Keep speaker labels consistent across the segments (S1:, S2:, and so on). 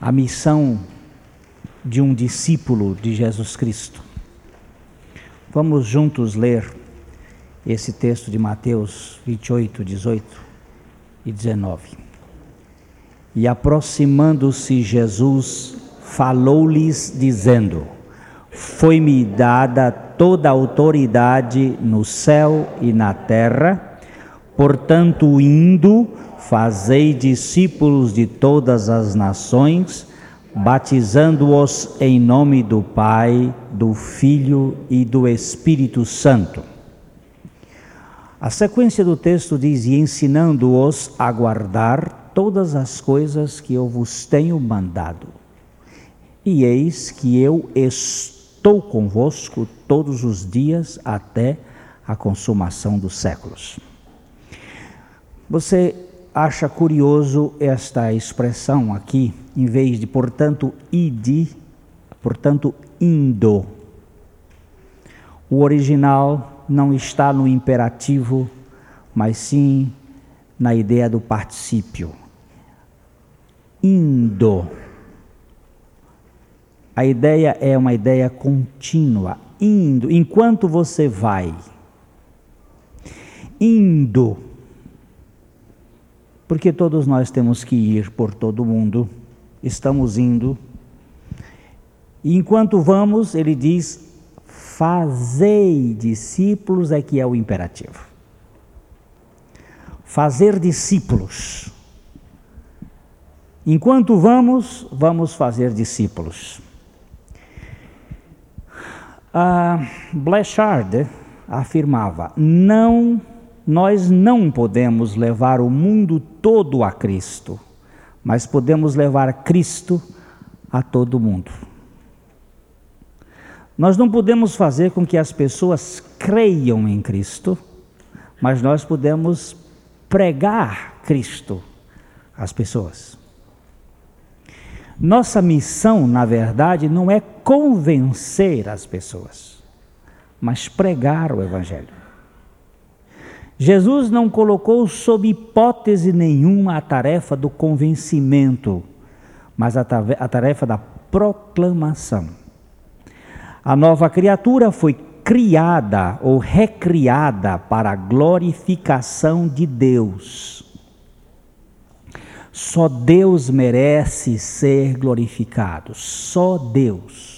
S1: a missão de um discípulo de Jesus Cristo. Vamos juntos ler esse texto de Mateus 28, 18 e 19. E aproximando-se Jesus, falou-lhes, dizendo: Foi-me dada toda a autoridade no céu e na terra, portanto, indo, fazei discípulos de todas as nações, batizando-os em nome do Pai, do Filho e do Espírito Santo. A sequência do texto diz: E ensinando-os a guardar todas as coisas que eu vos tenho mandado. E eis que eu estou convosco todos os dias até a consumação dos séculos. Você acha curioso esta expressão aqui, em vez de, portanto, ide, portanto, indo. O original não está no imperativo, mas sim na ideia do particípio. Indo. A ideia é uma ideia contínua, indo, enquanto você vai. Indo porque todos nós temos que ir por todo o mundo, estamos indo. E enquanto vamos, ele diz: fazei discípulos é que é o imperativo. Fazer discípulos. Enquanto vamos, vamos fazer discípulos. Ah, Blechard afirmava: não nós não podemos levar o mundo todo a Cristo, mas podemos levar Cristo a todo mundo. Nós não podemos fazer com que as pessoas creiam em Cristo, mas nós podemos pregar Cristo às pessoas. Nossa missão, na verdade, não é convencer as pessoas, mas pregar o Evangelho. Jesus não colocou sob hipótese nenhuma a tarefa do convencimento, mas a tarefa da proclamação. A nova criatura foi criada ou recriada para a glorificação de Deus. Só Deus merece ser glorificado, só Deus.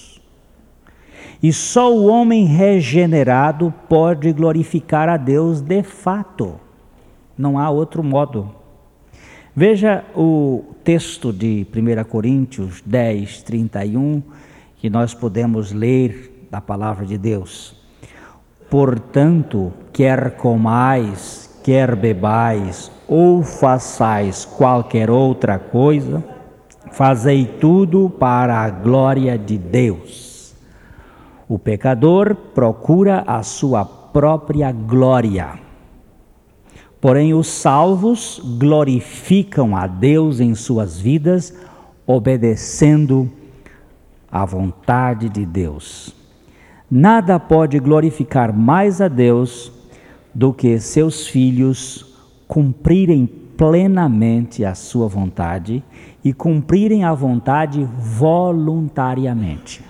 S1: E só o homem regenerado pode glorificar a Deus de fato. Não há outro modo. Veja o texto de 1 Coríntios 10, 31, que nós podemos ler da palavra de Deus. Portanto, quer comais, quer bebais, ou façais qualquer outra coisa, fazei tudo para a glória de Deus. O pecador procura a sua própria glória. Porém, os salvos glorificam a Deus em suas vidas, obedecendo à vontade de Deus. Nada pode glorificar mais a Deus do que seus filhos cumprirem plenamente a sua vontade e cumprirem a vontade voluntariamente.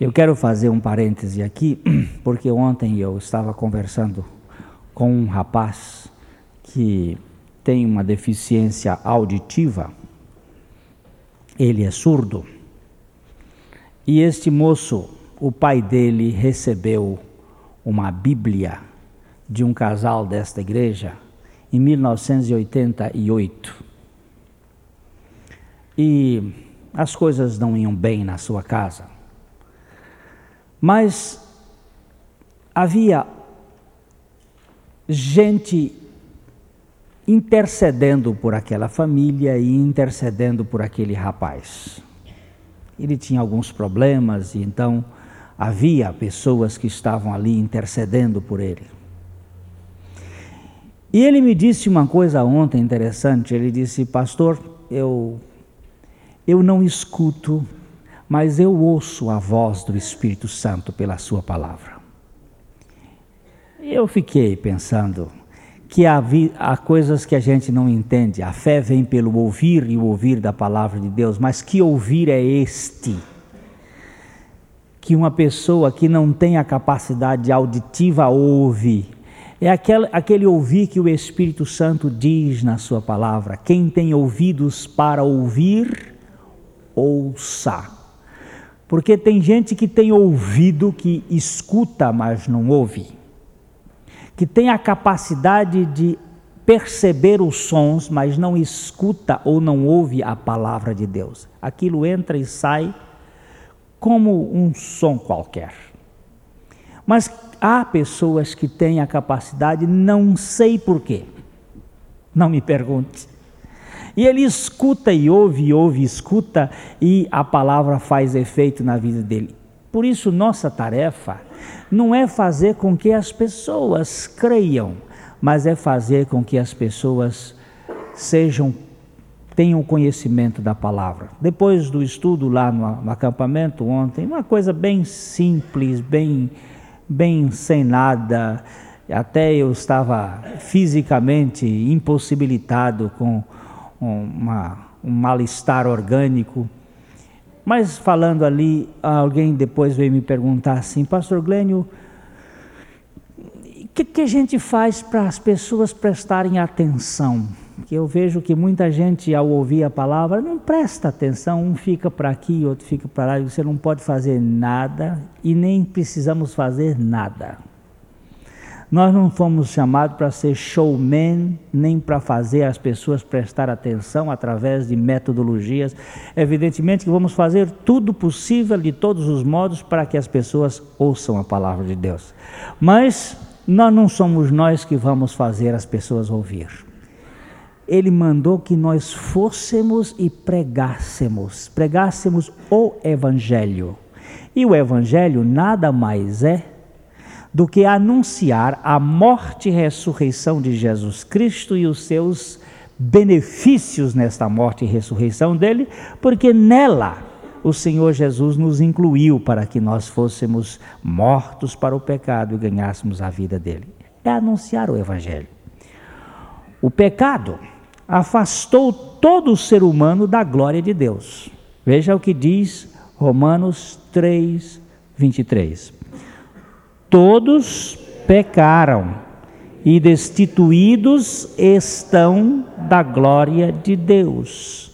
S1: Eu quero fazer um parêntese aqui, porque ontem eu estava conversando com um rapaz que tem uma deficiência auditiva. Ele é surdo. E este moço, o pai dele recebeu uma Bíblia de um casal desta igreja em 1988. E as coisas não iam bem na sua casa. Mas havia gente intercedendo por aquela família e intercedendo por aquele rapaz. Ele tinha alguns problemas e então havia pessoas que estavam ali intercedendo por ele. E ele me disse uma coisa ontem interessante. Ele disse, pastor, eu eu não escuto mas eu ouço a voz do Espírito Santo pela Sua palavra. Eu fiquei pensando que há, há, coisas que a gente não entende. A fé vem pelo ouvir e o ouvir da palavra de Deus, mas que ouvir é este? Que uma pessoa que não tem a capacidade auditiva ouve. É aquele, aquele ouvir que o Espírito Santo diz na sua palavra. Quem tem ouvidos para ouvir, ouça. Porque tem gente que tem ouvido que escuta, mas não ouve que tem a capacidade de perceber os sons, mas não escuta ou não ouve a palavra de Deus. Aquilo entra e sai como um som qualquer. Mas há pessoas que têm a capacidade, não sei porquê, não me pergunte. E ele escuta e ouve, ouve, escuta, e a palavra faz efeito na vida dele. Por isso, nossa tarefa não é fazer com que as pessoas creiam, mas é fazer com que as pessoas sejam tenham conhecimento da palavra. Depois do estudo lá no, no acampamento ontem, uma coisa bem simples, bem bem sem nada, até eu estava fisicamente impossibilitado com uma, um mal-estar orgânico. Mas falando ali, alguém depois veio me perguntar assim, Pastor Glênio, o que, que a gente faz para as pessoas prestarem atenção? Que eu vejo que muita gente, ao ouvir a palavra, não presta atenção, um fica para aqui, outro fica para lá, você não pode fazer nada e nem precisamos fazer nada. Nós não fomos chamados para ser showman, nem para fazer as pessoas prestar atenção através de metodologias. Evidentemente que vamos fazer tudo possível, de todos os modos, para que as pessoas ouçam a palavra de Deus. Mas nós não somos nós que vamos fazer as pessoas ouvir. Ele mandou que nós fôssemos e pregássemos, pregássemos o Evangelho. E o Evangelho nada mais é do que anunciar a morte e ressurreição de Jesus Cristo e os seus benefícios nesta morte e ressurreição dele, porque nela o Senhor Jesus nos incluiu para que nós fôssemos mortos para o pecado e ganhássemos a vida dele. É anunciar o Evangelho. O pecado afastou todo o ser humano da glória de Deus. Veja o que diz Romanos 3, 23 todos pecaram e destituídos estão da glória de Deus.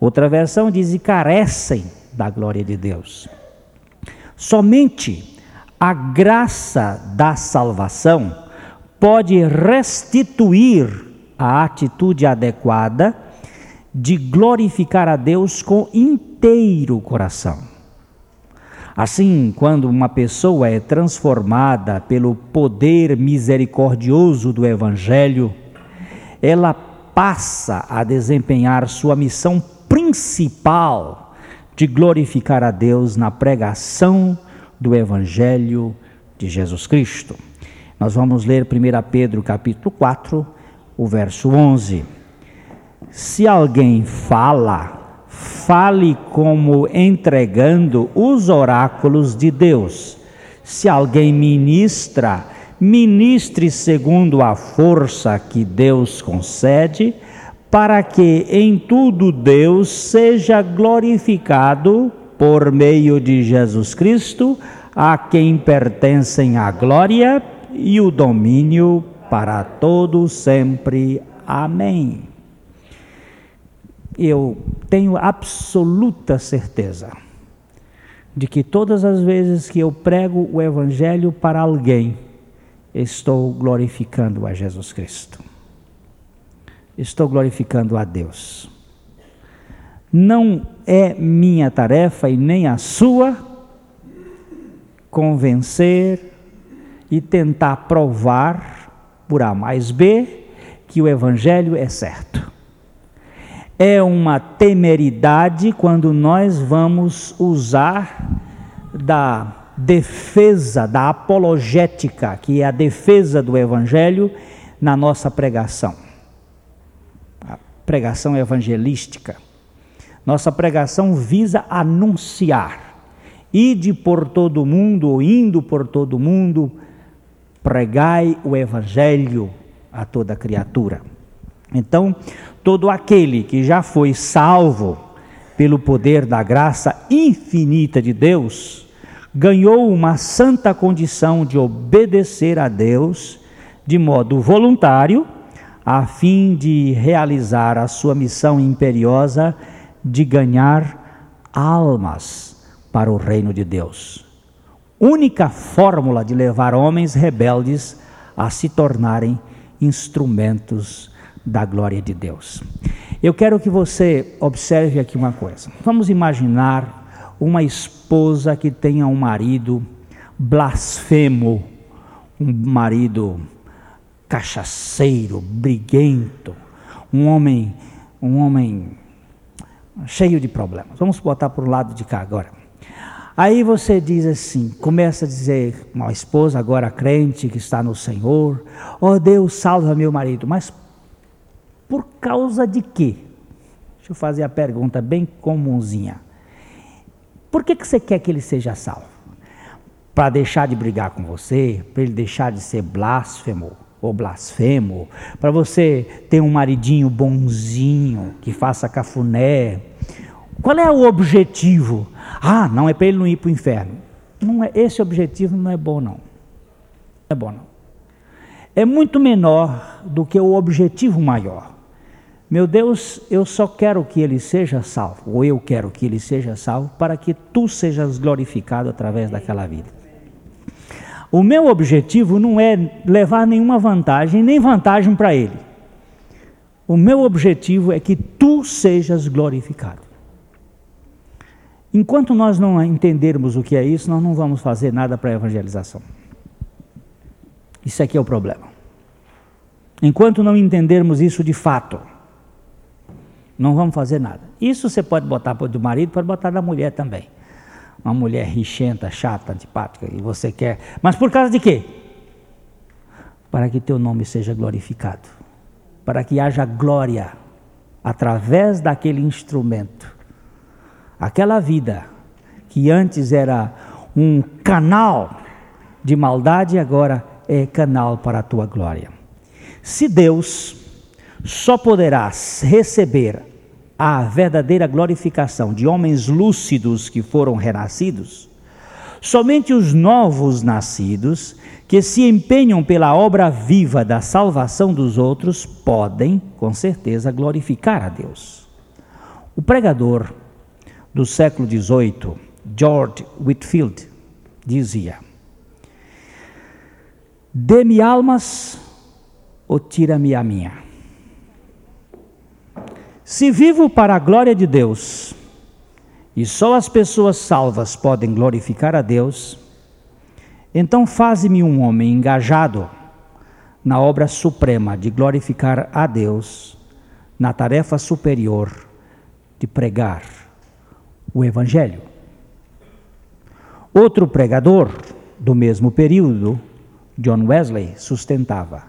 S1: Outra versão diz: e carecem da glória de Deus. Somente a graça da salvação pode restituir a atitude adequada de glorificar a Deus com inteiro coração. Assim, quando uma pessoa é transformada pelo poder misericordioso do Evangelho, ela passa a desempenhar sua missão principal de glorificar a Deus na pregação do Evangelho de Jesus Cristo. Nós vamos ler 1 Pedro capítulo 4, o verso 11. Se alguém fala, fale como entregando os oráculos de Deus. Se alguém ministra, ministre segundo a força que Deus concede, para que em tudo Deus seja glorificado por meio de Jesus Cristo, a quem pertencem a glória e o domínio para todo sempre. Amém eu tenho absoluta certeza de que todas as vezes que eu prego o Evangelho para alguém, estou glorificando a Jesus Cristo. Estou glorificando a Deus. Não é minha tarefa e nem a sua convencer e tentar provar por A mais B que o Evangelho é certo é uma temeridade quando nós vamos usar da defesa, da apologética, que é a defesa do Evangelho, na nossa pregação. A pregação evangelística. Nossa pregação visa anunciar, ide por todo mundo, ou indo por todo mundo, pregai o Evangelho a toda criatura. Então, todo aquele que já foi salvo pelo poder da graça infinita de Deus, ganhou uma santa condição de obedecer a Deus de modo voluntário, a fim de realizar a sua missão imperiosa de ganhar almas para o reino de Deus. Única fórmula de levar homens rebeldes a se tornarem instrumentos da glória de Deus. Eu quero que você observe aqui uma coisa. Vamos imaginar uma esposa que tenha um marido blasfemo, um marido cachaceiro, briguento, um homem, um homem cheio de problemas. Vamos botar para o lado de cá agora. Aí você diz assim, começa a dizer, uma esposa agora crente que está no Senhor, oh Deus, salva meu marido, mas por causa de quê? Deixa eu fazer a pergunta bem comunzinha. Por que, que você quer que ele seja salvo? Para deixar de brigar com você, para ele deixar de ser blasfemo ou blasfemo, para você ter um maridinho bonzinho que faça cafuné. Qual é o objetivo? Ah, não é para ele não ir para o inferno. Não é, esse objetivo não é bom não. Não é bom não. É muito menor do que o objetivo maior. Meu Deus, eu só quero que ele seja salvo, ou eu quero que ele seja salvo, para que tu sejas glorificado através daquela vida. O meu objetivo não é levar nenhuma vantagem, nem vantagem para ele. O meu objetivo é que tu sejas glorificado. Enquanto nós não entendermos o que é isso, nós não vamos fazer nada para a evangelização. Isso aqui é o problema. Enquanto não entendermos isso de fato, não vamos fazer nada. Isso você pode botar do marido, pode botar da mulher também. Uma mulher richenta, chata, antipática, e você quer. Mas por causa de quê? Para que teu nome seja glorificado. Para que haja glória através daquele instrumento. Aquela vida que antes era um canal de maldade, agora é canal para a tua glória. Se Deus só poderás receber a verdadeira glorificação de homens lúcidos que foram renascidos, somente os novos nascidos, que se empenham pela obra viva da salvação dos outros, podem, com certeza, glorificar a Deus. O pregador do século XVIII, George Whitfield, dizia: Dê-me almas ou tira-me a minha. Se vivo para a glória de Deus, e só as pessoas salvas podem glorificar a Deus, então faze-me um homem engajado na obra suprema de glorificar a Deus, na tarefa superior de pregar o Evangelho. Outro pregador do mesmo período, John Wesley, sustentava: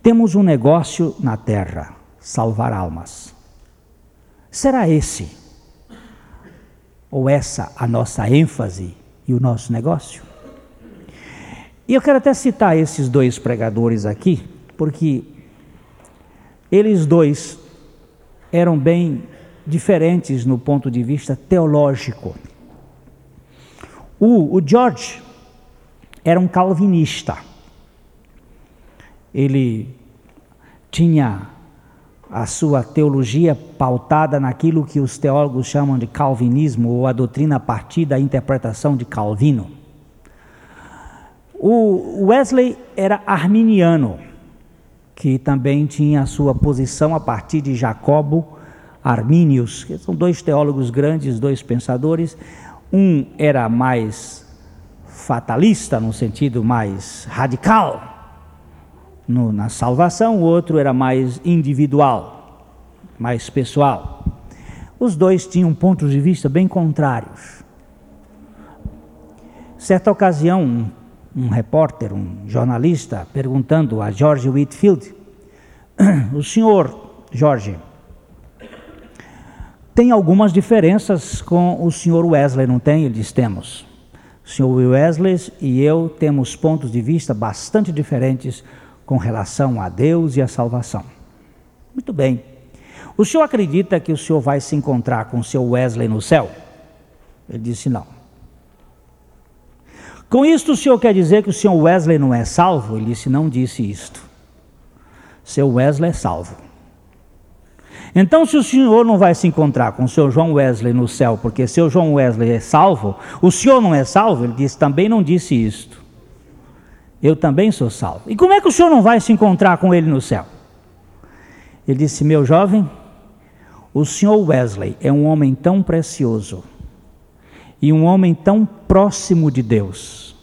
S1: temos um negócio na terra, salvar almas. Será esse ou essa a nossa ênfase e o nosso negócio? E eu quero até citar esses dois pregadores aqui, porque eles dois eram bem diferentes no ponto de vista teológico. O, o George era um calvinista. Ele tinha a sua teologia pautada naquilo que os teólogos chamam de calvinismo ou a doutrina a partir da interpretação de Calvino. O Wesley era arminiano, que também tinha a sua posição a partir de Jacobo Arminius, que são dois teólogos grandes, dois pensadores. Um era mais fatalista, no sentido mais radical, no, na salvação, o outro era mais individual, mais pessoal. Os dois tinham pontos de vista bem contrários. Certa ocasião, um, um repórter, um jornalista, perguntando a George Whitfield: O senhor, George, tem algumas diferenças com o senhor Wesley, não tem? Ele diz: Temos. O senhor Wesley e eu temos pontos de vista bastante diferentes com relação a Deus e a salvação. Muito bem. O senhor acredita que o senhor vai se encontrar com o seu Wesley no céu? Ele disse não. Com isto o senhor quer dizer que o senhor Wesley não é salvo? Ele disse não disse isto. Seu Wesley é salvo. Então, se o senhor não vai se encontrar com o seu João Wesley no céu, porque seu João Wesley é salvo, o senhor não é salvo? Ele disse, também não disse isto. Eu também sou salvo. E como é que o senhor não vai se encontrar com ele no céu? Ele disse, meu jovem, o senhor Wesley é um homem tão precioso e um homem tão próximo de Deus,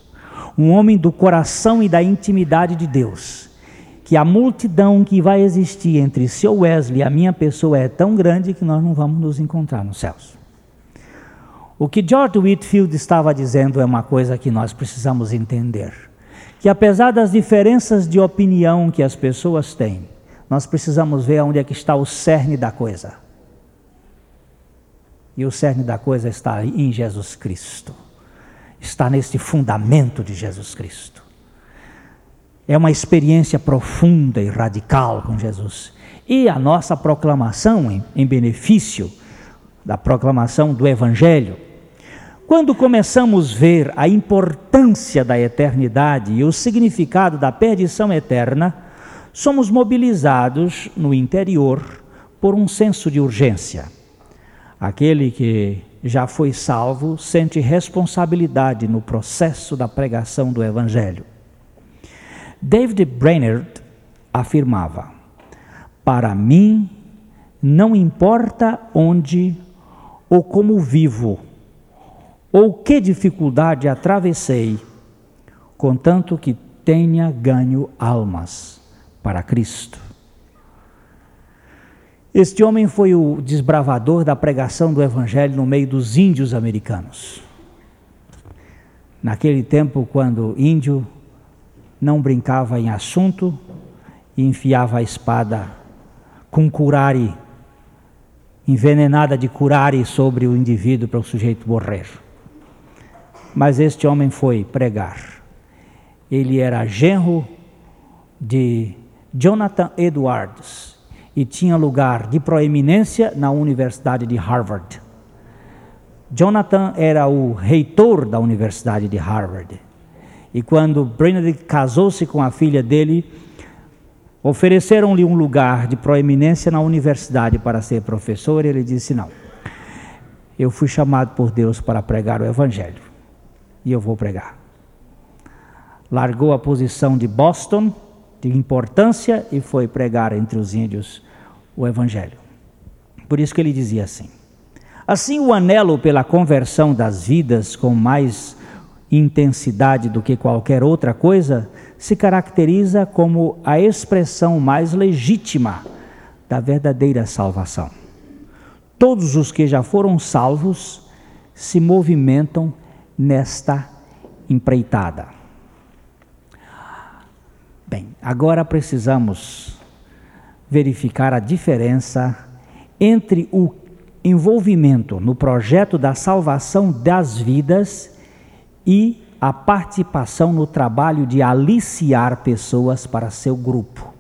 S1: um homem do coração e da intimidade de Deus que a multidão que vai existir entre seu Wesley e a minha pessoa é tão grande que nós não vamos nos encontrar nos céus. O que George Whitfield estava dizendo é uma coisa que nós precisamos entender: que apesar das diferenças de opinião que as pessoas têm, nós precisamos ver onde é que está o cerne da coisa. E o cerne da coisa está em Jesus Cristo. Está neste fundamento de Jesus Cristo. É uma experiência profunda e radical com Jesus. E a nossa proclamação em, em benefício da proclamação do Evangelho. Quando começamos a ver a importância da eternidade e o significado da perdição eterna, somos mobilizados no interior por um senso de urgência. Aquele que já foi salvo sente responsabilidade no processo da pregação do Evangelho. David Brainerd afirmava: Para mim, não importa onde ou como vivo, ou que dificuldade atravessei, contanto que tenha ganho almas para Cristo. Este homem foi o desbravador da pregação do Evangelho no meio dos índios americanos. Naquele tempo, quando índio não brincava em assunto e enfiava a espada com curare, envenenada de curare sobre o indivíduo para o sujeito morrer. Mas este homem foi pregar. Ele era genro de Jonathan Edwards e tinha lugar de proeminência na Universidade de Harvard. Jonathan era o reitor da Universidade de Harvard. E quando Brainerd casou-se com a filha dele, ofereceram-lhe um lugar de proeminência na universidade para ser professor, e ele disse: Não, eu fui chamado por Deus para pregar o Evangelho, e eu vou pregar. Largou a posição de Boston, de importância, e foi pregar entre os índios o Evangelho. Por isso que ele dizia assim: Assim, o anelo pela conversão das vidas com mais intensidade do que qualquer outra coisa, se caracteriza como a expressão mais legítima da verdadeira salvação. Todos os que já foram salvos se movimentam nesta empreitada. Bem, agora precisamos verificar a diferença entre o envolvimento no projeto da salvação das vidas e a participação no trabalho de aliciar pessoas para seu grupo.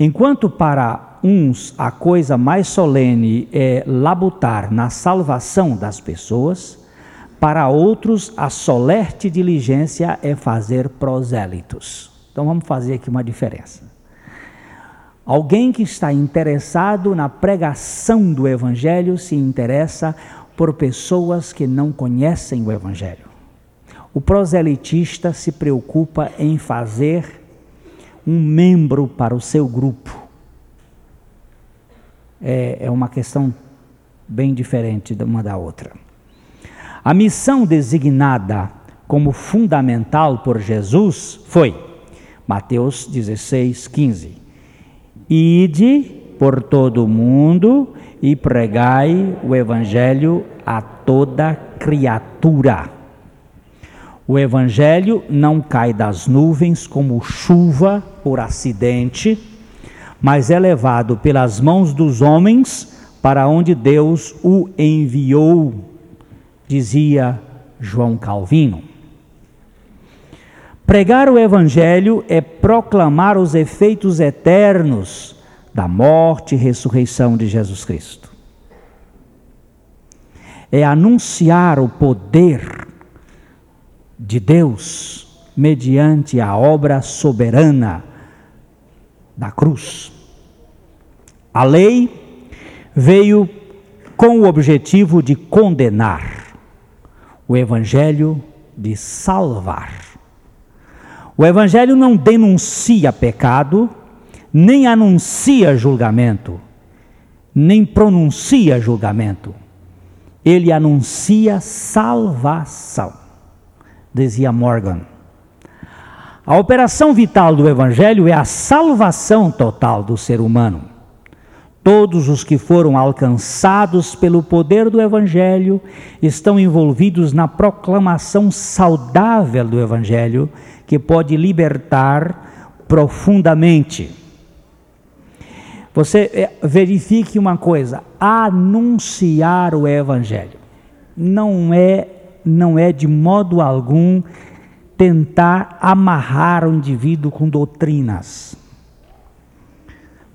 S1: Enquanto para uns a coisa mais solene é labutar na salvação das pessoas, para outros a solerte diligência é fazer prosélitos. Então vamos fazer aqui uma diferença. Alguém que está interessado na pregação do Evangelho se interessa por pessoas que não conhecem o Evangelho. O proselitista se preocupa em fazer um membro para o seu grupo. É, é uma questão bem diferente de uma da outra. A missão designada como fundamental por Jesus foi Mateus 16, 15. Ide por todo o mundo e pregai o Evangelho a toda criatura. O Evangelho não cai das nuvens como chuva por acidente, mas é levado pelas mãos dos homens para onde Deus o enviou, dizia João Calvino. Pregar o Evangelho é proclamar os efeitos eternos da morte e ressurreição de Jesus Cristo. É anunciar o poder de Deus mediante a obra soberana da cruz. A lei veio com o objetivo de condenar, o Evangelho de salvar. O Evangelho não denuncia pecado, nem anuncia julgamento, nem pronuncia julgamento. Ele anuncia salvação, dizia Morgan. A operação vital do Evangelho é a salvação total do ser humano. Todos os que foram alcançados pelo poder do Evangelho estão envolvidos na proclamação saudável do Evangelho que pode libertar profundamente. Você é, verifique uma coisa: anunciar o evangelho não é não é de modo algum tentar amarrar o indivíduo com doutrinas.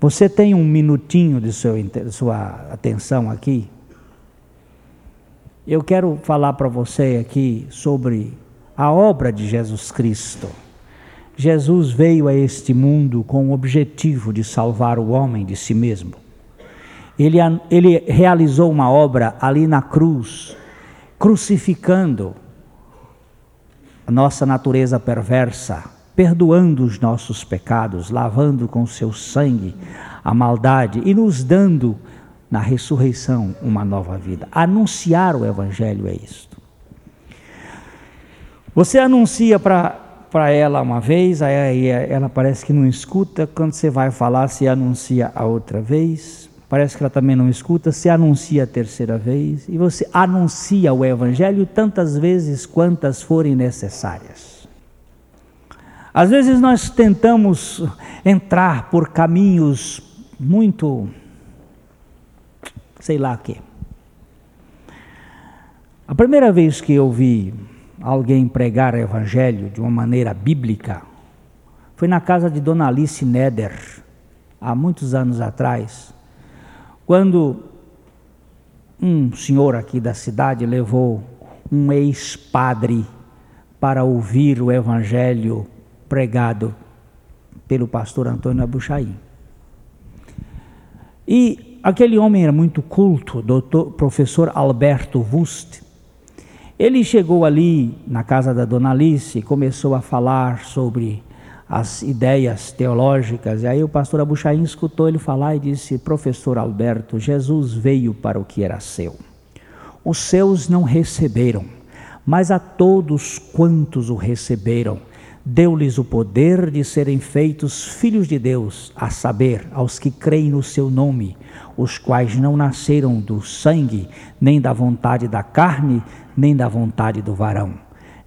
S1: Você tem um minutinho de, seu, sua atenção aqui? Eu quero falar para você aqui sobre a obra de Jesus Cristo. Jesus veio a este mundo com o objetivo de salvar o homem de si mesmo. Ele, ele realizou uma obra ali na cruz, crucificando a nossa natureza perversa, perdoando os nossos pecados, lavando com seu sangue a maldade e nos dando na ressurreição uma nova vida. Anunciar o Evangelho é isto. Você anuncia para ela uma vez, aí ela parece que não escuta. Quando você vai falar, se anuncia a outra vez. Parece que ela também não escuta, se anuncia a terceira vez. E você anuncia o Evangelho tantas vezes quantas forem necessárias. Às vezes nós tentamos entrar por caminhos muito, sei lá o quê. A primeira vez que eu vi alguém pregar o evangelho de uma maneira bíblica foi na casa de Dona Alice Neder, há muitos anos atrás, quando um senhor aqui da cidade levou um ex-padre para ouvir o evangelho pregado pelo pastor Antônio Abuchaim. E aquele homem era muito culto, doutor, professor Alberto Wust, ele chegou ali na casa da dona Alice e começou a falar sobre as ideias teológicas, e aí o pastor Abuchaim escutou ele falar e disse: Professor Alberto, Jesus veio para o que era seu. Os seus não receberam, mas a todos quantos o receberam, deu-lhes o poder de serem feitos filhos de Deus, a saber, aos que creem no seu nome, os quais não nasceram do sangue, nem da vontade da carne, nem da vontade do varão.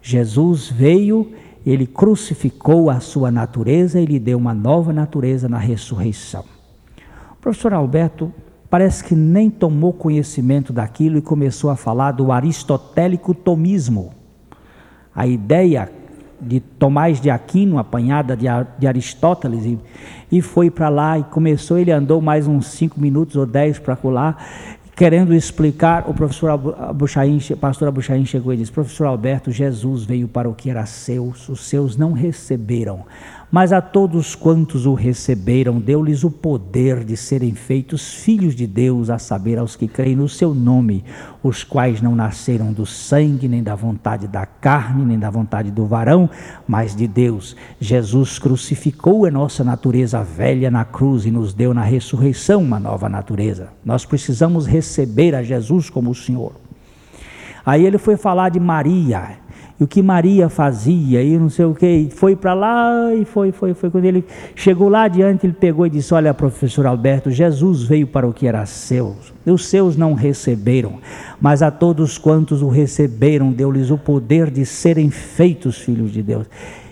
S1: Jesus veio, ele crucificou a sua natureza e lhe deu uma nova natureza na ressurreição. O professor Alberto parece que nem tomou conhecimento daquilo e começou a falar do aristotélico tomismo. A ideia de Tomás de Aquino, apanhada de, de Aristóteles, e, e foi para lá e começou. Ele andou mais uns cinco minutos ou dez para lá, querendo explicar. O professor Abuchain, pastor Abuchain chegou e disse: Professor Alberto, Jesus veio para o que era seus, os seus não receberam. Mas a todos quantos o receberam, deu-lhes o poder de serem feitos filhos de Deus, a saber, aos que creem no seu nome, os quais não nasceram do sangue, nem da vontade da carne, nem da vontade do varão, mas de Deus. Jesus crucificou a nossa natureza velha na cruz e nos deu na ressurreição uma nova natureza. Nós precisamos receber a Jesus como o Senhor. Aí ele foi falar de Maria e o que Maria fazia e não sei o que, foi para lá e foi, foi, foi. Quando ele chegou lá adiante, ele pegou e disse: Olha, professor Alberto, Jesus veio para o que era seu, os seus não receberam, mas a todos quantos o receberam, deu-lhes o poder de serem feitos filhos de Deus.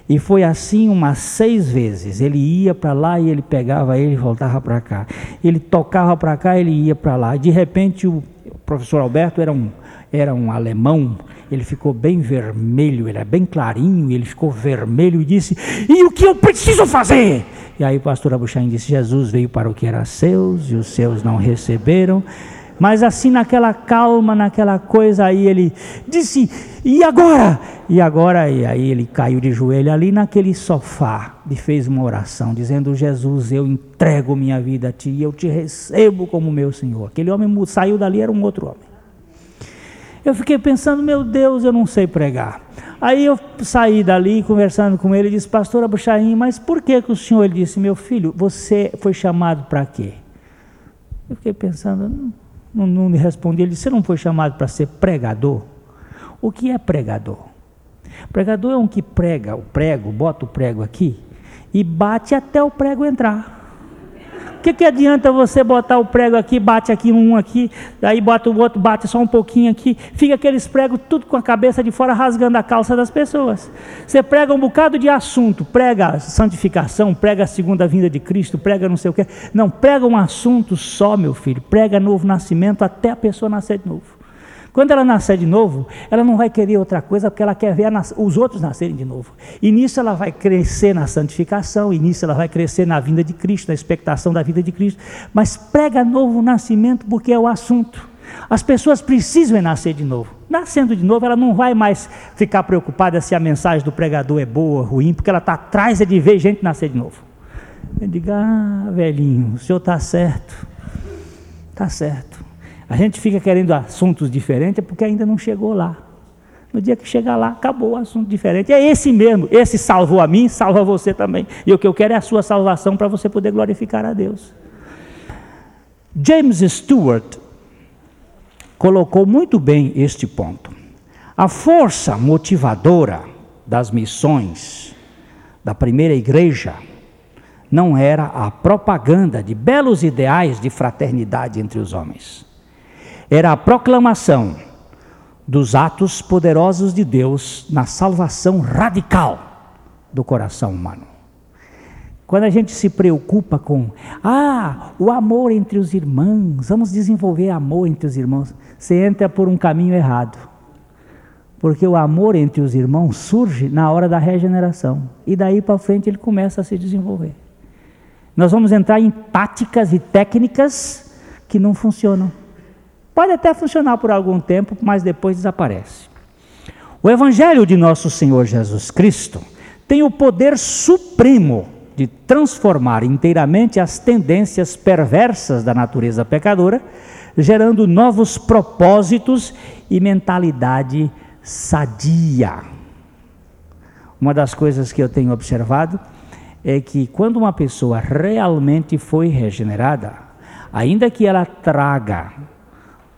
S1: E foi assim umas seis vezes. Ele ia para lá e ele pegava ele e voltava para cá. Ele tocava para cá, ele ia para lá. De repente o professor Alberto era um era um alemão, ele ficou bem vermelho, ele era bem clarinho, ele ficou vermelho e disse: E o que eu preciso fazer? E aí o pastor Abuchain disse: Jesus veio para o que era seus e os seus não receberam. Mas assim, naquela calma, naquela coisa, aí ele disse: E agora? E agora, e aí ele caiu de joelho ali naquele sofá e fez uma oração, dizendo: Jesus, eu entrego minha vida a ti e eu te recebo como meu Senhor. Aquele homem saiu dali, era um outro homem. Eu fiquei pensando: Meu Deus, eu não sei pregar. Aí eu saí dali conversando com ele e disse: Pastor Abuchaim, mas por que, que o senhor ele disse: Meu filho, você foi chamado para quê? Eu fiquei pensando: não não, me respondi. Ele disse: Você não foi chamado para ser pregador? O que é pregador? Pregador é um que prega o prego, bota o prego aqui e bate até o prego entrar que, que adianta você botar o prego aqui, bate aqui um aqui, aí bota o outro, bate só um pouquinho aqui, fica aqueles pregos tudo com a cabeça de fora rasgando a calça das pessoas. Você prega um bocado de assunto, prega santificação, prega a segunda vinda de Cristo, prega não sei o que. Não, prega um assunto só, meu filho, prega novo nascimento até a pessoa nascer de novo. Quando ela nascer de novo, ela não vai querer outra coisa porque ela quer ver os outros nascerem de novo. E nisso ela vai crescer na santificação, e nisso ela vai crescer na vinda de Cristo, na expectação da vida de Cristo. Mas prega novo nascimento porque é o assunto. As pessoas precisam nascer de novo. Nascendo de novo, ela não vai mais ficar preocupada se a mensagem do pregador é boa ou ruim, porque ela está atrás de ver gente nascer de novo. Eu digo, ah, velhinho, o senhor está certo. Está certo. A gente fica querendo assuntos diferentes é porque ainda não chegou lá. No dia que chegar lá, acabou o assunto diferente. É esse mesmo. Esse salvou a mim, salva você também. E o que eu quero é a sua salvação para você poder glorificar a Deus. James Stewart colocou muito bem este ponto. A força motivadora das missões da primeira igreja não era a propaganda de belos ideais de fraternidade entre os homens era a proclamação dos atos poderosos de Deus na salvação radical do coração humano. Quando a gente se preocupa com, ah, o amor entre os irmãos, vamos desenvolver amor entre os irmãos, você entra por um caminho errado. Porque o amor entre os irmãos surge na hora da regeneração. E daí para frente ele começa a se desenvolver. Nós vamos entrar em táticas e técnicas que não funcionam. Pode até funcionar por algum tempo, mas depois desaparece. O Evangelho de nosso Senhor Jesus Cristo tem o poder supremo de transformar inteiramente as tendências perversas da natureza pecadora, gerando novos propósitos e mentalidade sadia. Uma das coisas que eu tenho observado é que quando uma pessoa realmente foi regenerada, ainda que ela traga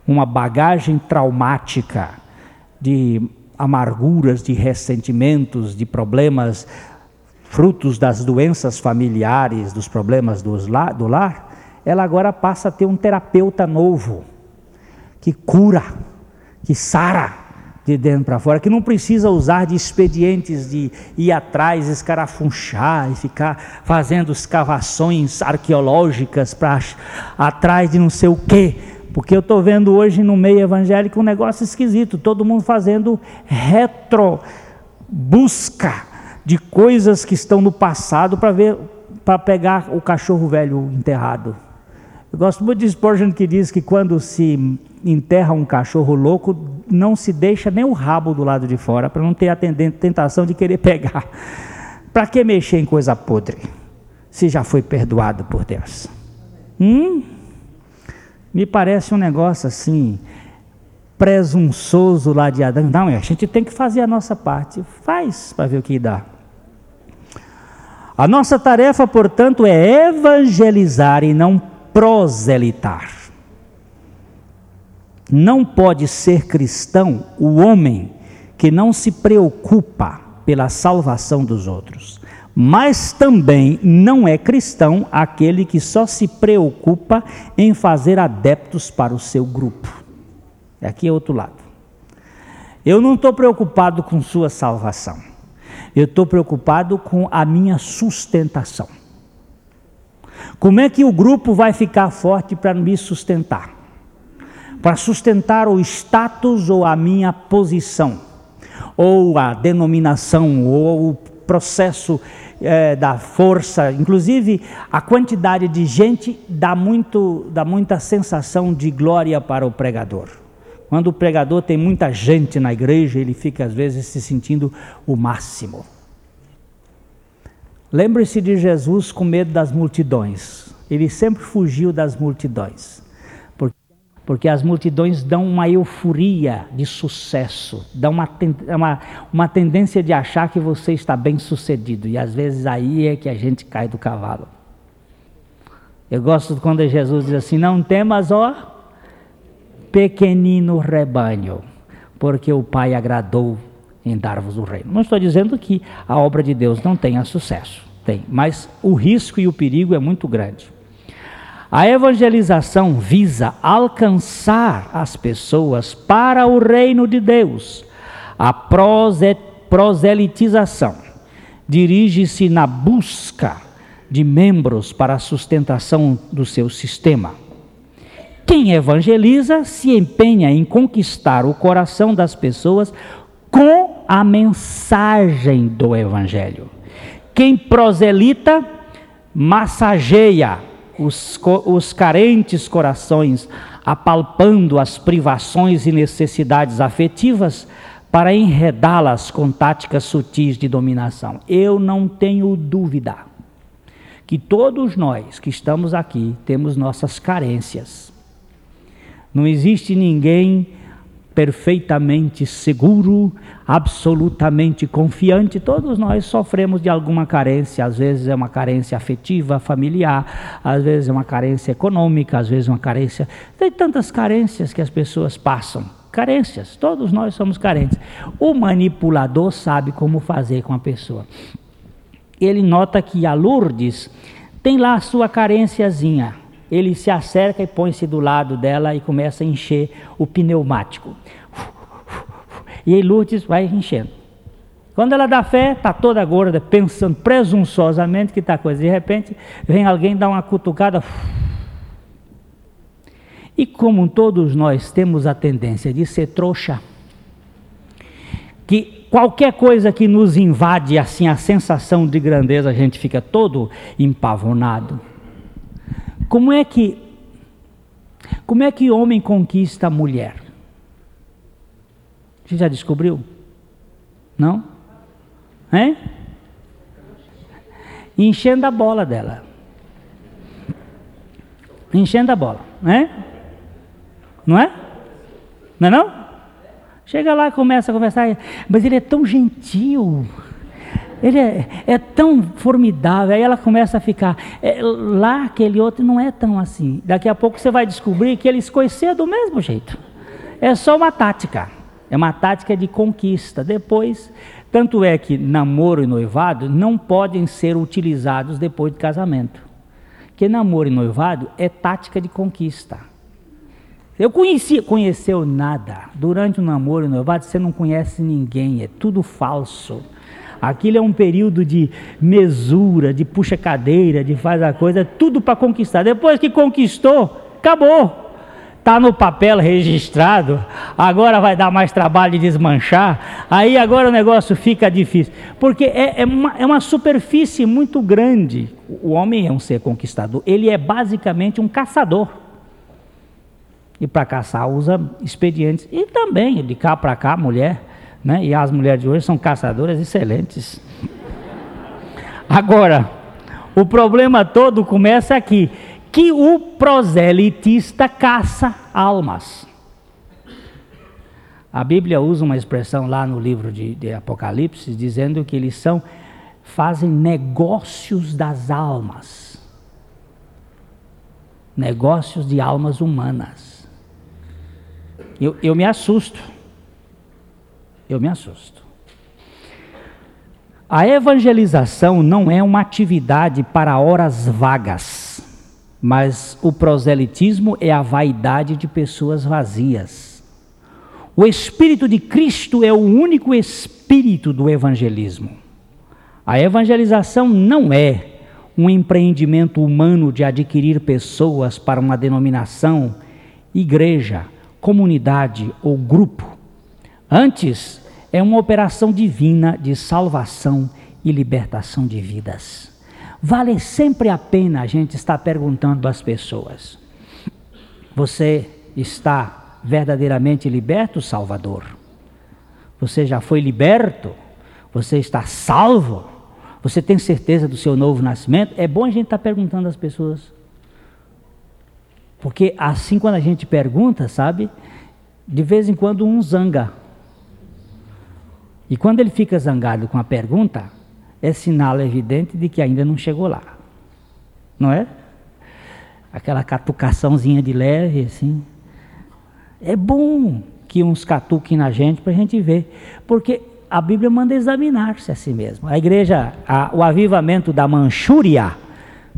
S1: uma bagagem traumática de amarguras, de ressentimentos, de problemas frutos das doenças familiares, dos problemas do lar, ela agora passa a ter um terapeuta novo, que cura, que sara de dentro para fora, que não precisa usar de expedientes de ir atrás, escarafunchar e ficar fazendo escavações arqueológicas para atrás de não sei o quê porque eu estou vendo hoje no meio evangélico um negócio esquisito, todo mundo fazendo retro busca de coisas que estão no passado para ver para pegar o cachorro velho enterrado. Eu gosto muito de Spurgeon que diz que quando se enterra um cachorro louco, não se deixa nem o rabo do lado de fora, para não ter a tentação de querer pegar. Para que mexer em coisa podre, se já foi perdoado por Deus? Hum? Me parece um negócio assim, presunçoso lá de Adão. Não, a gente tem que fazer a nossa parte. Faz para ver o que dá. A nossa tarefa, portanto, é evangelizar e não proselitar. Não pode ser cristão o homem que não se preocupa pela salvação dos outros. Mas também não é cristão aquele que só se preocupa em fazer adeptos para o seu grupo. Aqui é outro lado. Eu não estou preocupado com sua salvação. Eu estou preocupado com a minha sustentação. Como é que o grupo vai ficar forte para me sustentar? Para sustentar o status ou a minha posição, ou a denominação, ou o processo é, da força, inclusive a quantidade de gente dá, muito, dá muita sensação de glória para o pregador. Quando o pregador tem muita gente na igreja, ele fica às vezes se sentindo o máximo. Lembre-se de Jesus com medo das multidões. Ele sempre fugiu das multidões. Porque as multidões dão uma euforia de sucesso, dão uma, uma, uma tendência de achar que você está bem sucedido. E às vezes aí é que a gente cai do cavalo. Eu gosto quando Jesus diz assim: Não temas, ó pequenino rebanho, porque o Pai agradou em dar-vos o reino. Não estou dizendo que a obra de Deus não tenha sucesso, tem, mas o risco e o perigo é muito grande. A evangelização visa alcançar as pessoas para o reino de Deus. A proselitização dirige-se na busca de membros para a sustentação do seu sistema. Quem evangeliza se empenha em conquistar o coração das pessoas com a mensagem do Evangelho. Quem proselita massageia os, os carentes corações, apalpando as privações e necessidades afetivas para enredá-las com táticas sutis de dominação. Eu não tenho dúvida que todos nós que estamos aqui temos nossas carências não existe ninguém perfeitamente seguro, absolutamente confiante. Todos nós sofremos de alguma carência, às vezes é uma carência afetiva, familiar, às vezes é uma carência econômica, às vezes é uma carência. Tem tantas carências que as pessoas passam. Carências, todos nós somos carentes. O manipulador sabe como fazer com a pessoa. Ele nota que a Lourdes tem lá a sua carênciazinha ele se acerca e põe-se do lado dela e começa a encher o pneumático. E aí Lourdes vai enchendo. Quando ela dá fé, está toda gorda, pensando presunçosamente que está coisa. De repente, vem alguém dar uma cutucada. E como todos nós temos a tendência de ser trouxa, que qualquer coisa que nos invade assim a sensação de grandeza, a gente fica todo empavonado. Como é que como é que homem conquista a mulher? Você já descobriu? Não? Hein? Enchendo a bola dela. Enchendo a bola, né? Não é? Não é não? Chega lá, começa a conversar, mas ele é tão gentil. Ele é, é, tão formidável. Aí ela começa a ficar. É, lá, aquele outro não é tão assim. Daqui a pouco você vai descobrir que ele se conhecia do mesmo jeito. É só uma tática. É uma tática de conquista. Depois, tanto é que namoro e noivado não podem ser utilizados depois de casamento. Porque namoro e noivado é tática de conquista. Eu conheci, conheceu nada. Durante o namoro e noivado, você não conhece ninguém, é tudo falso. Aquilo é um período de mesura, de puxa-cadeira, de faz a coisa, tudo para conquistar. Depois que conquistou, acabou. Está no papel registrado, agora vai dar mais trabalho de desmanchar, aí agora o negócio fica difícil. Porque é, é, uma, é uma superfície muito grande. O homem é um ser conquistador, ele é basicamente um caçador. E para caçar usa expedientes. E também, de cá para cá, mulher né? E as mulheres de hoje são caçadoras excelentes. Agora, o problema todo começa aqui, que o proselitista caça almas. A Bíblia usa uma expressão lá no livro de, de Apocalipse, dizendo que eles são, fazem negócios das almas. Negócios de almas humanas. Eu, eu me assusto eu me assusto. A evangelização não é uma atividade para horas vagas, mas o proselitismo é a vaidade de pessoas vazias. O Espírito de Cristo é o único espírito do evangelismo. A evangelização não é um empreendimento humano de adquirir pessoas para uma denominação, igreja comunidade ou grupo. Antes, é uma operação divina de salvação e libertação de vidas. Vale sempre a pena a gente estar perguntando às pessoas: Você está verdadeiramente liberto, Salvador? Você já foi liberto? Você está salvo? Você tem certeza do seu novo nascimento? É bom a gente estar perguntando às pessoas. Porque assim, quando a gente pergunta, sabe, de vez em quando um zanga. E quando ele fica zangado com a pergunta, é sinal evidente de que ainda não chegou lá. Não é? Aquela catucaçãozinha de leve, assim. É bom que uns catuquem na gente para a gente ver. Porque a Bíblia manda examinar-se a si mesmo. A igreja, a, o avivamento da Manchúria,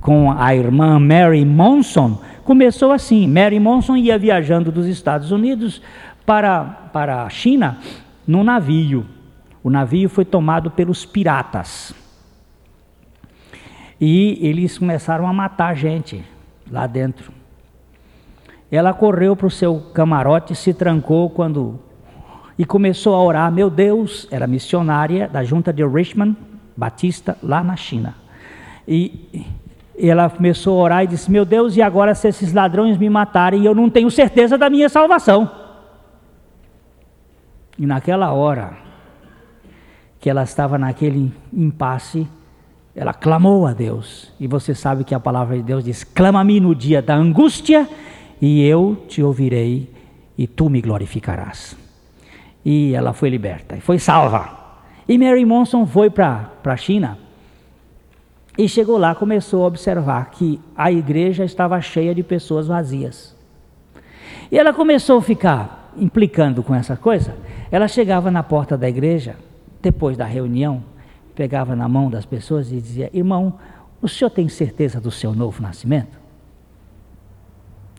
S1: com a irmã Mary Monson, começou assim. Mary Monson ia viajando dos Estados Unidos para, para a China num navio. O navio foi tomado pelos piratas. E eles começaram a matar gente lá dentro. Ela correu para o seu camarote, se trancou quando e começou a orar. Meu Deus, era missionária da junta de Richmond Batista lá na China. E e ela começou a orar e disse: Meu Deus, e agora se esses ladrões me matarem, eu não tenho certeza da minha salvação. E naquela hora que ela estava naquele impasse, ela clamou a Deus. E você sabe que a palavra de Deus diz: Clama-me no dia da angústia, e eu te ouvirei, e tu me glorificarás. E ela foi liberta, e foi salva. E Mary Monson foi para a China e chegou lá, começou a observar que a igreja estava cheia de pessoas vazias. E ela começou a ficar implicando com essa coisa. Ela chegava na porta da igreja, depois da reunião, pegava na mão das pessoas e dizia: Irmão, o senhor tem certeza do seu novo nascimento?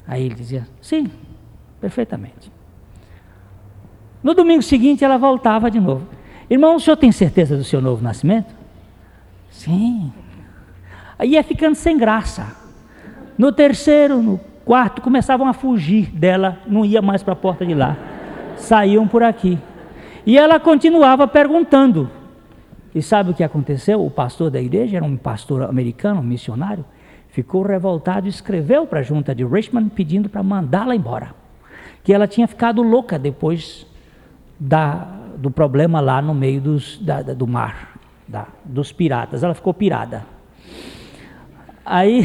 S1: Aí ele dizia: Sim, perfeitamente. No domingo seguinte ela voltava de novo: Irmão, o senhor tem certeza do seu novo nascimento? Sim, Aí ia ficando sem graça. No terceiro, no quarto, começavam a fugir dela, não ia mais para a porta de lá. Saíam por aqui. E ela continuava perguntando. E sabe o que aconteceu? O pastor da igreja, era um pastor americano, um missionário, ficou revoltado e escreveu para a junta de Richmond pedindo para mandá-la embora. Que ela tinha ficado louca depois da, do problema lá no meio dos, da, do mar, da, dos piratas. Ela ficou pirada. Aí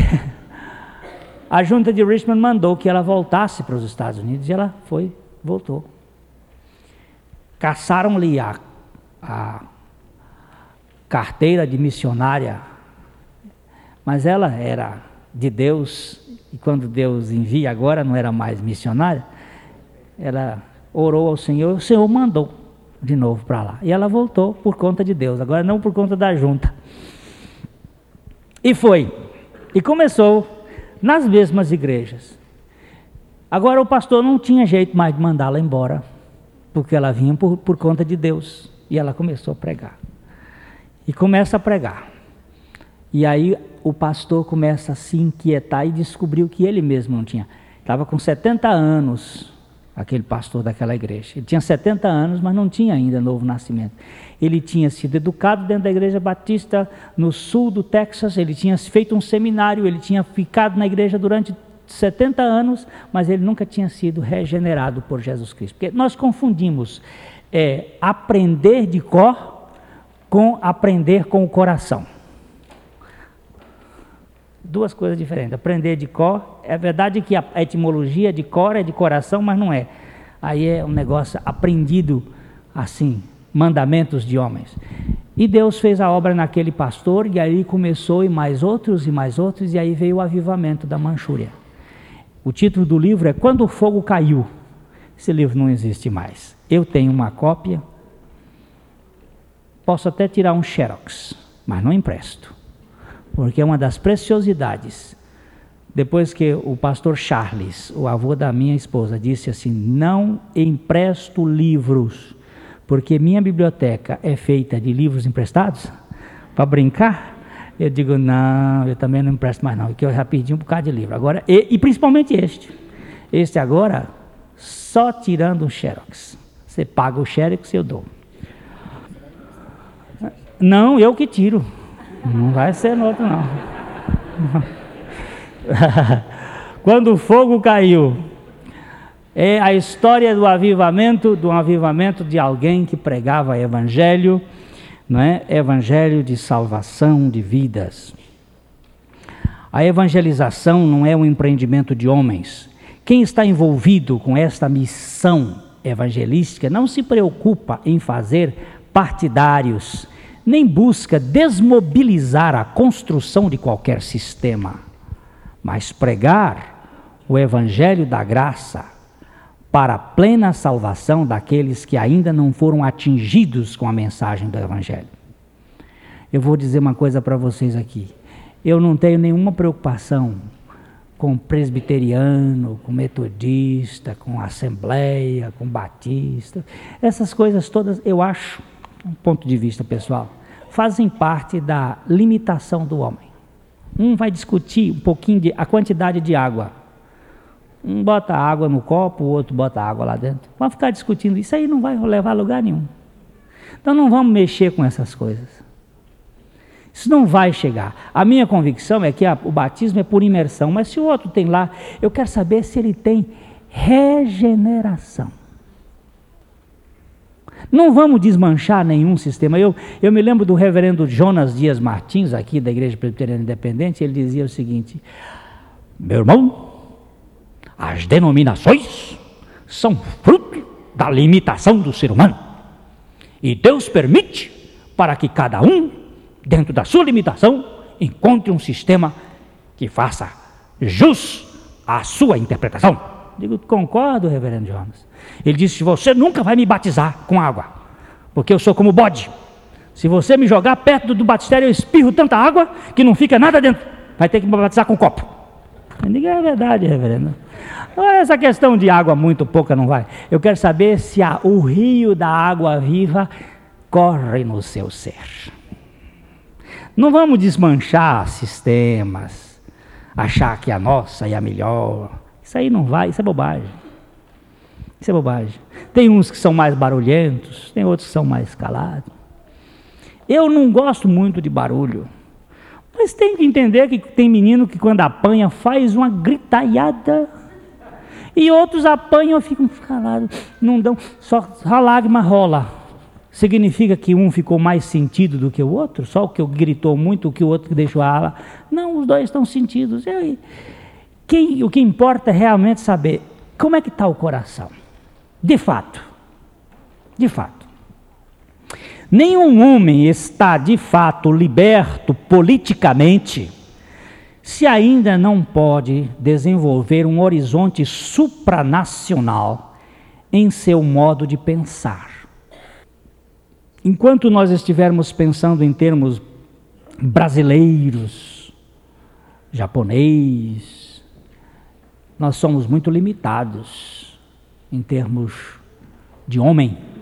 S1: a junta de Richmond mandou que ela voltasse para os Estados Unidos e ela foi, voltou. Caçaram-lhe a, a carteira de missionária, mas ela era de Deus, e quando Deus envia agora não era mais missionária, ela orou ao Senhor, o Senhor mandou de novo para lá. E ela voltou por conta de Deus, agora não por conta da junta. E foi. E começou nas mesmas igrejas. Agora o pastor não tinha jeito mais de mandá-la embora, porque ela vinha por, por conta de Deus. E ela começou a pregar. E começa a pregar. E aí o pastor começa a se inquietar e descobriu que ele mesmo não tinha. Estava com 70 anos, aquele pastor daquela igreja. Ele tinha 70 anos, mas não tinha ainda novo nascimento. Ele tinha sido educado dentro da igreja batista no sul do Texas, ele tinha feito um seminário, ele tinha ficado na igreja durante 70 anos, mas ele nunca tinha sido regenerado por Jesus Cristo. Porque nós confundimos é, aprender de cor com aprender com o coração. Duas coisas diferentes. Aprender de cor, é verdade que a etimologia de cor é de coração, mas não é. Aí é um negócio aprendido assim, mandamentos de homens. E Deus fez a obra naquele pastor, e aí começou, e mais outros, e mais outros, e aí veio o avivamento da Manchúria. O título do livro é Quando o Fogo Caiu. Esse livro não existe mais. Eu tenho uma cópia, posso até tirar um xerox, mas não empresto, porque é uma das preciosidades. Depois que o pastor Charles, o avô da minha esposa, disse assim: Não empresto livros porque minha biblioteca é feita de livros emprestados para brincar. Eu digo, não, eu também não empresto mais não, porque eu já perdi um bocado de livro. Agora, e, e principalmente este. Este agora, só tirando o xerox. Você paga o xerox, eu dou. Não, eu que tiro. Não vai ser no outro, não. Quando o fogo caiu, é a história do avivamento, do avivamento de alguém que pregava evangelho, não é? Evangelho de salvação de vidas. A evangelização não é um empreendimento de homens. Quem está envolvido com esta missão evangelística não se preocupa em fazer partidários, nem busca desmobilizar a construção de qualquer sistema, mas pregar o evangelho da graça para a plena salvação daqueles que ainda não foram atingidos com a mensagem do evangelho. Eu vou dizer uma coisa para vocês aqui. Eu não tenho nenhuma preocupação com presbiteriano, com metodista, com assembleia, com batista. Essas coisas todas, eu acho, um ponto de vista pessoal, fazem parte da limitação do homem. Um vai discutir um pouquinho de a quantidade de água. Um bota água no copo, o outro bota água lá dentro. Vamos ficar discutindo. Isso aí não vai levar a lugar nenhum. Então não vamos mexer com essas coisas. Isso não vai chegar. A minha convicção é que a, o batismo é por imersão, mas se o outro tem lá, eu quero saber se ele tem regeneração. Não vamos desmanchar nenhum sistema. Eu, eu me lembro do reverendo Jonas Dias Martins, aqui da Igreja Presbiteriana Independente, ele dizia o seguinte: Meu irmão, as denominações são fruto da limitação do ser humano. E Deus permite para que cada um dentro da sua limitação, encontre um sistema que faça jus à sua interpretação. Digo, concordo, reverendo Jonas. Ele disse: Você nunca vai me batizar com água, porque eu sou como bode. Se você me jogar perto do batistério, eu espirro tanta água que não fica nada dentro. Vai ter que me batizar com copo. Eu digo, é verdade, reverendo. Essa questão de água muito pouca, não vai. Eu quero saber se a, o rio da água viva corre no seu ser. Não vamos desmanchar sistemas, achar que a nossa é a melhor. Isso aí não vai, isso é bobagem. Isso é bobagem. Tem uns que são mais barulhentos, tem outros que são mais calados. Eu não gosto muito de barulho. Mas tem que entender que tem menino que quando apanha faz uma gritalhada. E outros apanham e ficam calados. Não dão, só a lágrima rola. Significa que um ficou mais sentido do que o outro? Só o que gritou muito, o que o outro deixou a ala? Não, os dois estão sentidos. E? Quem, o que importa é realmente saber como é que está o coração. De fato. De fato. Nenhum homem está de fato liberto politicamente se ainda não pode desenvolver um horizonte supranacional em seu modo de pensar. Enquanto nós estivermos pensando em termos brasileiros, japonês, nós somos muito limitados em termos de homem.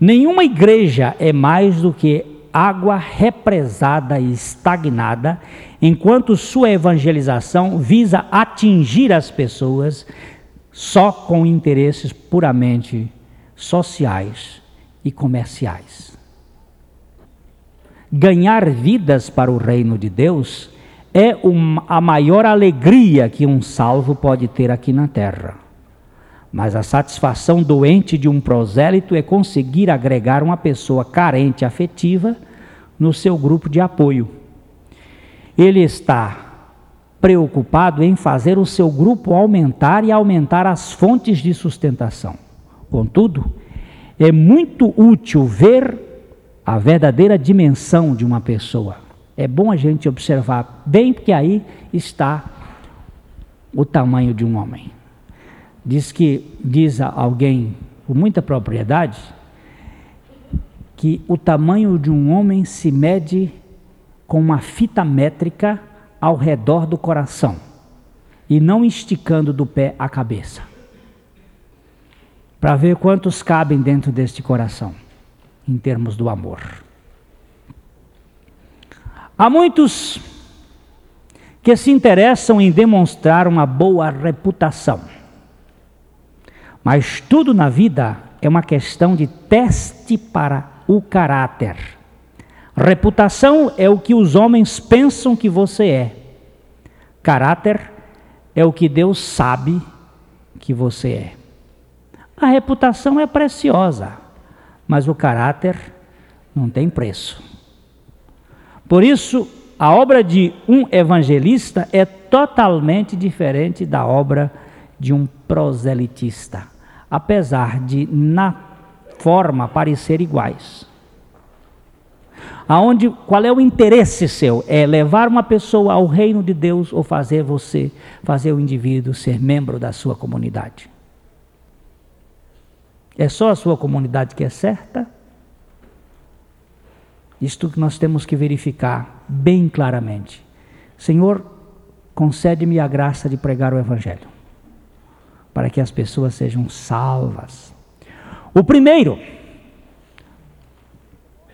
S1: Nenhuma igreja é mais do que água represada e estagnada, enquanto sua evangelização visa atingir as pessoas só com interesses puramente sociais e comerciais. Ganhar vidas para o reino de Deus é uma, a maior alegria que um salvo pode ter aqui na terra. Mas a satisfação doente de um prosélito é conseguir agregar uma pessoa carente afetiva no seu grupo de apoio. Ele está preocupado em fazer o seu grupo aumentar e aumentar as fontes de sustentação. Contudo, é muito útil ver a verdadeira dimensão de uma pessoa. É bom a gente observar bem, porque aí está o tamanho de um homem. Diz que diz alguém com muita propriedade que o tamanho de um homem se mede com uma fita métrica ao redor do coração e não esticando do pé à cabeça para ver quantos cabem dentro deste coração, em termos do amor. Há muitos que se interessam em demonstrar uma boa reputação. Mas tudo na vida é uma questão de teste para o caráter. Reputação é o que os homens pensam que você é. Caráter é o que Deus sabe que você é. A reputação é preciosa, mas o caráter não tem preço. Por isso, a obra de um evangelista é totalmente diferente da obra de um proselitista, apesar de na forma parecer iguais. Aonde, qual é o interesse seu? É levar uma pessoa ao reino de Deus ou fazer você, fazer o indivíduo ser membro da sua comunidade? É só a sua comunidade que é certa? Isto que nós temos que verificar bem claramente. Senhor, concede-me a graça de pregar o Evangelho, para que as pessoas sejam salvas. O primeiro,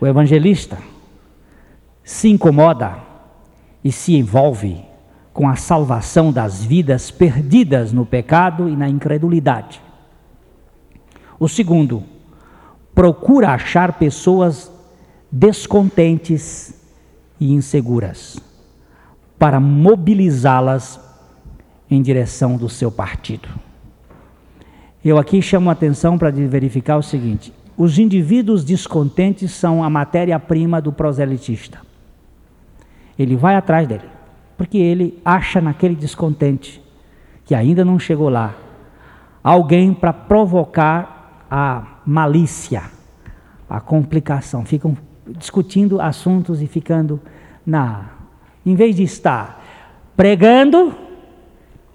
S1: o evangelista, se incomoda e se envolve com a salvação das vidas perdidas no pecado e na incredulidade. O segundo, procura achar pessoas descontentes e inseguras, para mobilizá-las em direção do seu partido. Eu aqui chamo a atenção para verificar o seguinte: os indivíduos descontentes são a matéria-prima do proselitista. Ele vai atrás dele, porque ele acha naquele descontente, que ainda não chegou lá, alguém para provocar a malícia, a complicação. Ficam discutindo assuntos e ficando na. Em vez de estar pregando,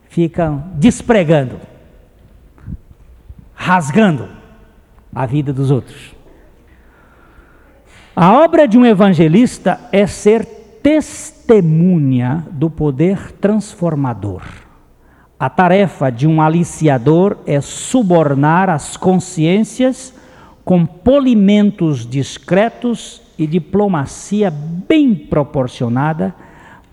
S1: ficam despregando, rasgando a vida dos outros. A obra de um evangelista é ser testemunha do poder transformador. A tarefa de um aliciador é subornar as consciências com polimentos discretos e diplomacia bem proporcionada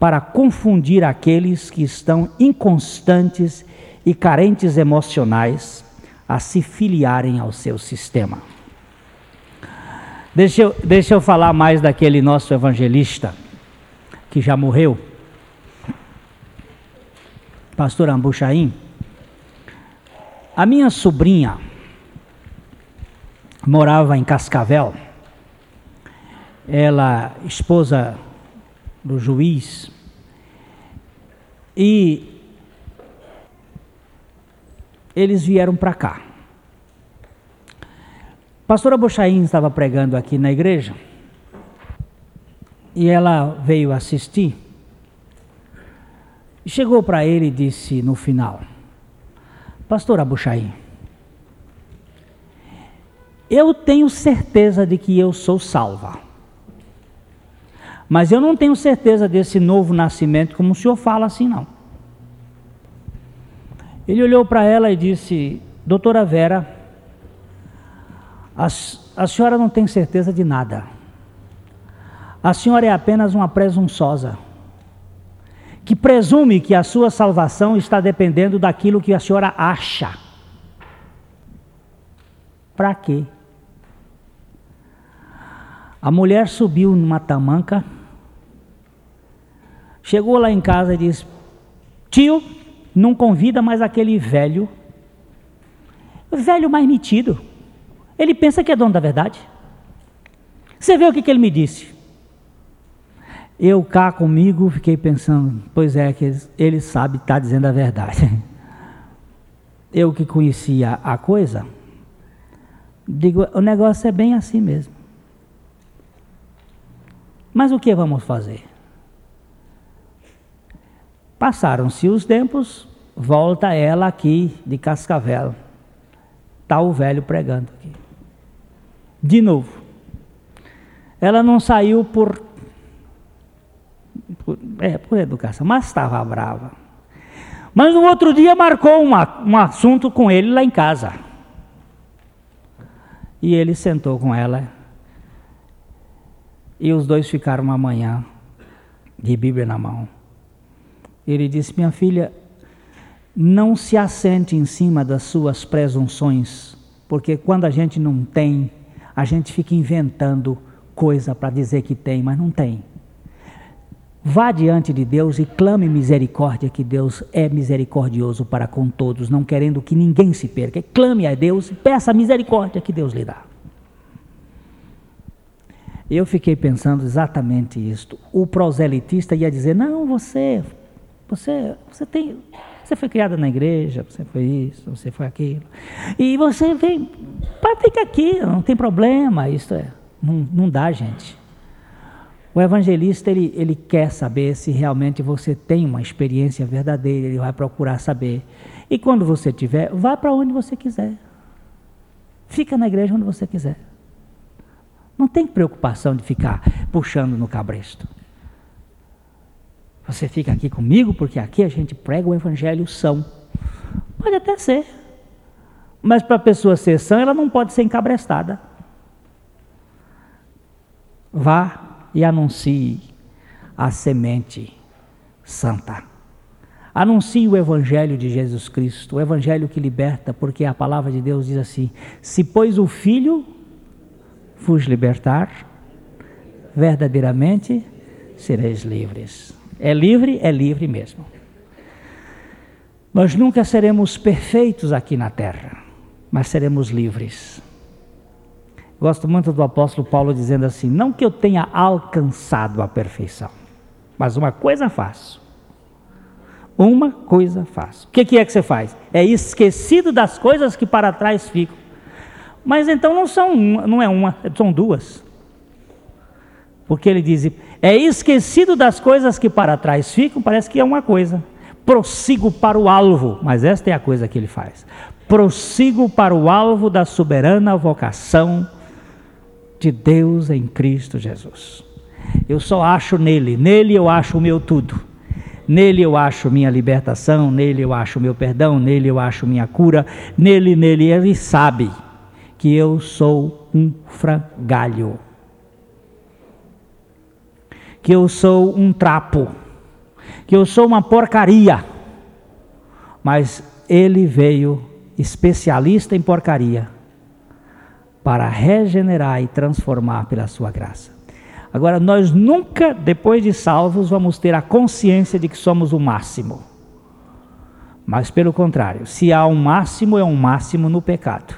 S1: para confundir aqueles que estão inconstantes e carentes emocionais a se filiarem ao seu sistema. Deixa eu, deixa eu falar mais daquele nosso evangelista que já morreu, pastor Ambuchaim. A minha sobrinha morava em Cascavel ela esposa do juiz, e eles vieram para cá. pastora Bochain estava pregando aqui na igreja e ela veio assistir. Chegou para ele e disse no final: Pastor Abuchaim, eu tenho certeza de que eu sou salva. Mas eu não tenho certeza desse novo nascimento, como o senhor fala assim, não. Ele olhou para ela e disse: Doutora Vera, a, a senhora não tem certeza de nada. A senhora é apenas uma presunçosa, que presume que a sua salvação está dependendo daquilo que a senhora acha. Para quê? A mulher subiu numa tamanca Chegou lá em casa e disse: Tio, não convida mais aquele velho. Velho mais metido. Ele pensa que é dono da verdade. Você vê o que, que ele me disse? Eu cá comigo fiquei pensando, pois é, que ele sabe estar tá dizendo a verdade. Eu que conhecia a coisa, digo, o negócio é bem assim mesmo. Mas o que vamos fazer? Passaram-se os tempos, volta ela aqui de Cascavel. Está o velho pregando aqui. De novo. Ela não saiu por, por, é, por educação, mas estava brava. Mas no outro dia marcou uma, um assunto com ele lá em casa. E ele sentou com ela. E os dois ficaram uma manhã de Bíblia na mão. Ele disse: Minha filha, Não se assente em cima das suas presunções, porque quando a gente não tem, a gente fica inventando coisa para dizer que tem, mas não tem. Vá diante de Deus e clame misericórdia, que Deus é misericordioso para com todos, não querendo que ninguém se perca. Clame a Deus e peça a misericórdia que Deus lhe dá. Eu fiquei pensando exatamente isto. O proselitista ia dizer: "Não, você, você, você tem, você foi criada na igreja, você foi isso, você foi aquilo, e você vem, fica aqui, não tem problema, isso é, não, não dá, gente. O evangelista ele, ele quer saber se realmente você tem uma experiência verdadeira, ele vai procurar saber. E quando você tiver, vá para onde você quiser. Fica na igreja onde você quiser. Não tem preocupação de ficar puxando no cabresto. Você fica aqui comigo porque aqui a gente prega o evangelho são. Pode até ser. Mas para a pessoa ser sã, ela não pode ser encabrestada. Vá e anuncie a semente santa. Anuncie o Evangelho de Jesus Cristo, o Evangelho que liberta, porque a palavra de Deus diz assim: se pois o Filho vos libertar, verdadeiramente sereis livres. É livre, é livre mesmo. Nós nunca seremos perfeitos aqui na terra, mas seremos livres. Gosto muito do apóstolo Paulo dizendo assim: não que eu tenha alcançado a perfeição, mas uma coisa faço. Uma coisa faço. O que, é que você faz? É esquecido das coisas que para trás ficam. Mas então não são uma, não é uma, são duas. Porque ele diz: é esquecido das coisas que para trás ficam, parece que é uma coisa. Prossigo para o alvo, mas esta é a coisa que ele faz. Prossigo para o alvo da soberana vocação de Deus em Cristo Jesus. Eu só acho nele, nele eu acho o meu tudo. Nele eu acho minha libertação, nele eu acho meu perdão, nele eu acho minha cura, nele, nele ele sabe que eu sou um frangalho. Que eu sou um trapo, que eu sou uma porcaria. Mas ele veio especialista em porcaria para regenerar e transformar pela sua graça. Agora, nós nunca, depois de salvos, vamos ter a consciência de que somos o máximo. Mas, pelo contrário, se há um máximo, é um máximo no pecado.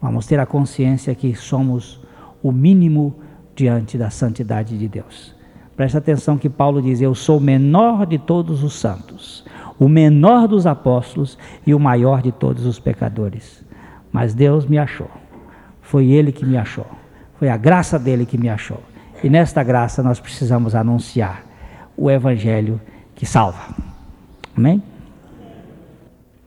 S1: Vamos ter a consciência que somos o mínimo diante da santidade de Deus. Presta atenção que Paulo diz: Eu sou o menor de todos os santos, o menor dos apóstolos e o maior de todos os pecadores. Mas Deus me achou. Foi Ele que me achou. Foi a graça dele que me achou. E nesta graça nós precisamos anunciar o Evangelho que salva. Amém?